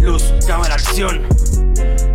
Luz, cámara, acción.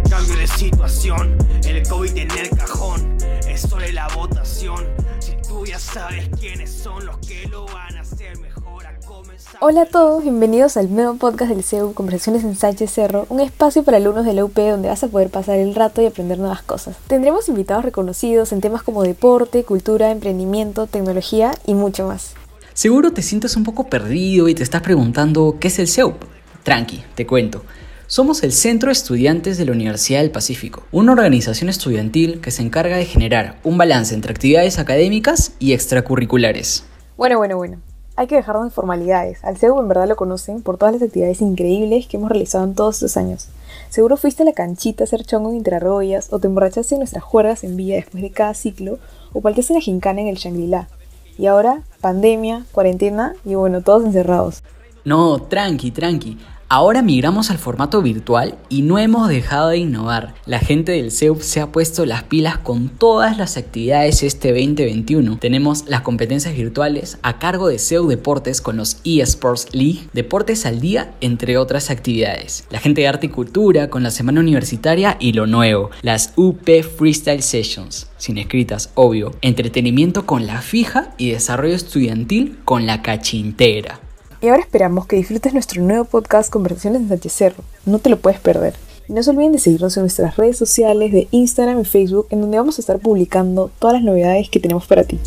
Cambio de situación. El COVID en el cajón. Es solo la votación. Si tú ya sabes quiénes son los que lo van a hacer mejor a comenzar. Hola a todos, bienvenidos al nuevo podcast del CEU, Conversaciones en Sánchez Cerro, un espacio para alumnos de la UP donde vas a poder pasar el rato y aprender nuevas cosas. Tendremos invitados reconocidos en temas como deporte, cultura, emprendimiento, tecnología y mucho más. Seguro te sientes un poco perdido y te estás preguntando qué es el CEUP. Tranqui, te cuento. Somos el Centro de Estudiantes de la Universidad del Pacífico, una organización estudiantil que se encarga de generar un balance entre actividades académicas y extracurriculares. Bueno, bueno, bueno. Hay que dejarnos de formalidades. Al CEU en verdad lo conocen por todas las actividades increíbles que hemos realizado en todos estos años. Seguro fuiste a la canchita a hacer chongo en Intrarroyas o te emborrachaste en nuestras juergas en villa después de cada ciclo o palteaste en la gincana en el Shangri-La. Y ahora, pandemia, cuarentena y bueno, todos encerrados. No, tranqui, tranqui. Ahora migramos al formato virtual y no hemos dejado de innovar. La gente del CEUP se ha puesto las pilas con todas las actividades este 2021. Tenemos las competencias virtuales a cargo de CEU Deportes con los eSports League, Deportes al Día, entre otras actividades. La gente de Arte y Cultura con la Semana Universitaria y lo nuevo, las UP Freestyle Sessions, sin escritas, obvio. Entretenimiento con la fija y desarrollo estudiantil con la cachintera. Y ahora esperamos que disfrutes nuestro nuevo podcast Conversaciones en Sánchez. No te lo puedes perder. Y no se olviden de seguirnos en nuestras redes sociales de Instagram y Facebook, en donde vamos a estar publicando todas las novedades que tenemos para ti.